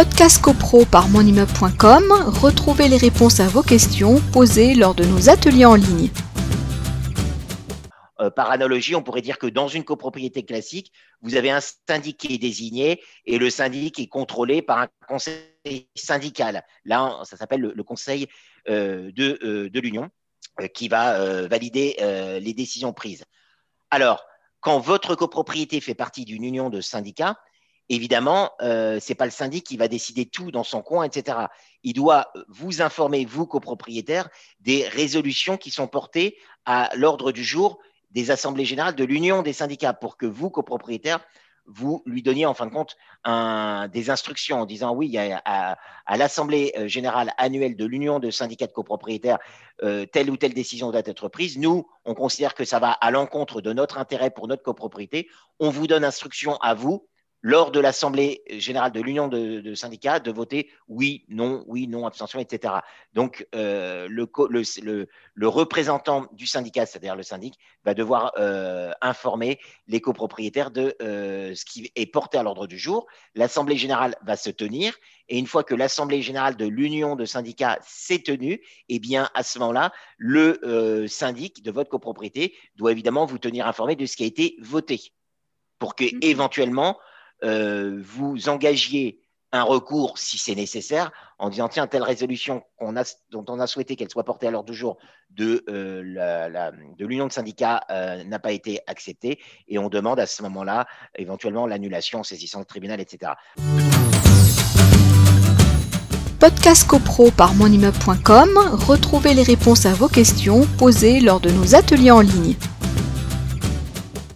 Podcast CoPro par monimmeuble.com, retrouvez les réponses à vos questions posées lors de nos ateliers en ligne. Euh, par analogie, on pourrait dire que dans une copropriété classique, vous avez un syndic qui est désigné et le syndic est contrôlé par un conseil syndical. Là, ça s'appelle le, conseil euh, euh, de, l'union qui va valider les décisions prises. Alors, quand votre copropriété fait partie d'une union de syndicats, évidemment, ce n'est pas le syndic qui va décider tout dans son coin, etc. Il doit vous informer, vous, copropriétaires, des résolutions qui sont portées à l'ordre du jour des assemblées générales de l'union des syndicats pour que vous, copropriétaires, vous lui donniez en fin de compte des instructions en disant oui, à, l'Assemblée euh, générale annuelle de l'Union de syndicats de copropriétaires, euh, telle ou telle décision doit être prise. Nous, on considère que ça va à l'encontre de notre intérêt pour notre copropriété. On vous donne instruction à vous lors de l'Assemblée générale de l'Union de, syndicats de voter oui, non, oui, non, abstention, etc. Donc, euh, le, le, représentant du syndicat, c'est-à-dire le syndic, va devoir euh, informer les copropriétaires de euh, ce qui est porté à l'ordre du jour. L'Assemblée générale va se tenir et une fois que l'Assemblée générale de l'Union de syndicats s'est tenue, eh bien, à ce moment-là, le syndic de votre copropriété doit évidemment vous tenir informé de ce qui a été voté pour que, mmh. éventuellement, euh, vous engagiez un recours si c'est nécessaire en disant tiens telle résolution dont on a souhaité qu'elle soit portée à l'ordre du jour de euh, l'union de syndicats euh, n'a pas été acceptée et on demande à ce moment-là éventuellement l'annulation en saisissant le tribunal etc. Podcast CoPro par monimmeuble.com, retrouvez les réponses à vos questions posées lors de nos ateliers en ligne.